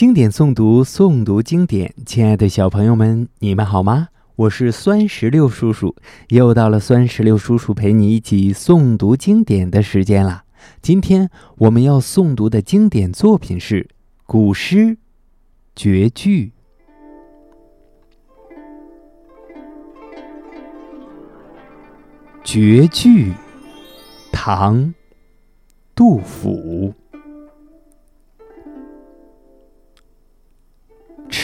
经典诵读，诵读经典。亲爱的小朋友们，你们好吗？我是酸石榴叔叔，又到了酸石榴叔叔陪你一起诵读经典的时间了。今天我们要诵读的经典作品是古诗绝句。绝句，唐·杜甫。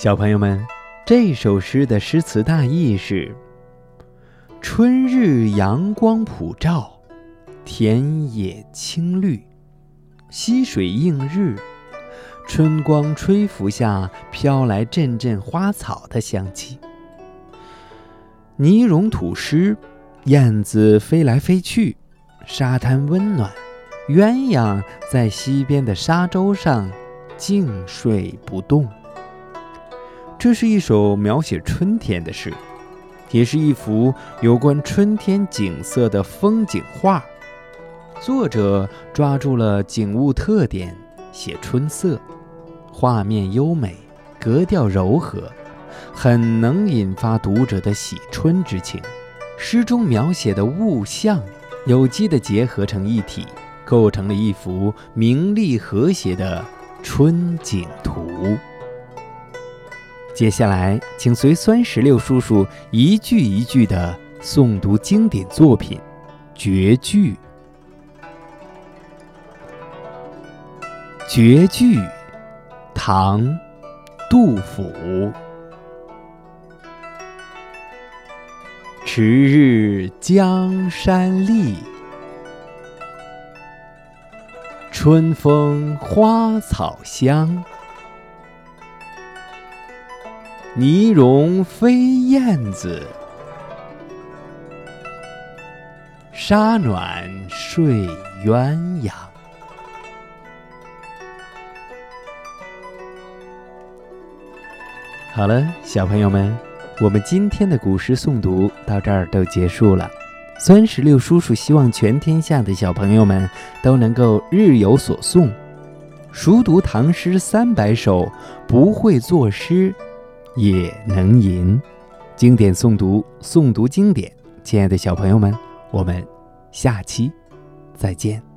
小朋友们，这首诗的诗词大意是：春日阳光普照，田野青绿，溪水映日，春光吹拂下飘来阵阵花草的香气。泥融土湿，燕子飞来飞去，沙滩温暖，鸳鸯在溪边的沙洲上静睡不动。这是一首描写春天的诗，也是一幅有关春天景色的风景画。作者抓住了景物特点，写春色，画面优美，格调柔和，很能引发读者的喜春之情。诗中描写的物象有机地结合成一体，构成了一幅明丽和谐的春景图。接下来，请随酸石榴叔叔一句一句地诵读经典作品《绝句》。绝句，唐·杜甫。迟日江山丽，春风花草香。泥融飞燕子，沙暖睡鸳鸯。好了，小朋友们，我们今天的古诗诵读到这儿都结束了。酸石榴叔叔希望全天下的小朋友们都能够日有所诵，熟读唐诗三百首，不会作诗。也能吟，经典诵读，诵读经典。亲爱的小朋友们，我们下期再见。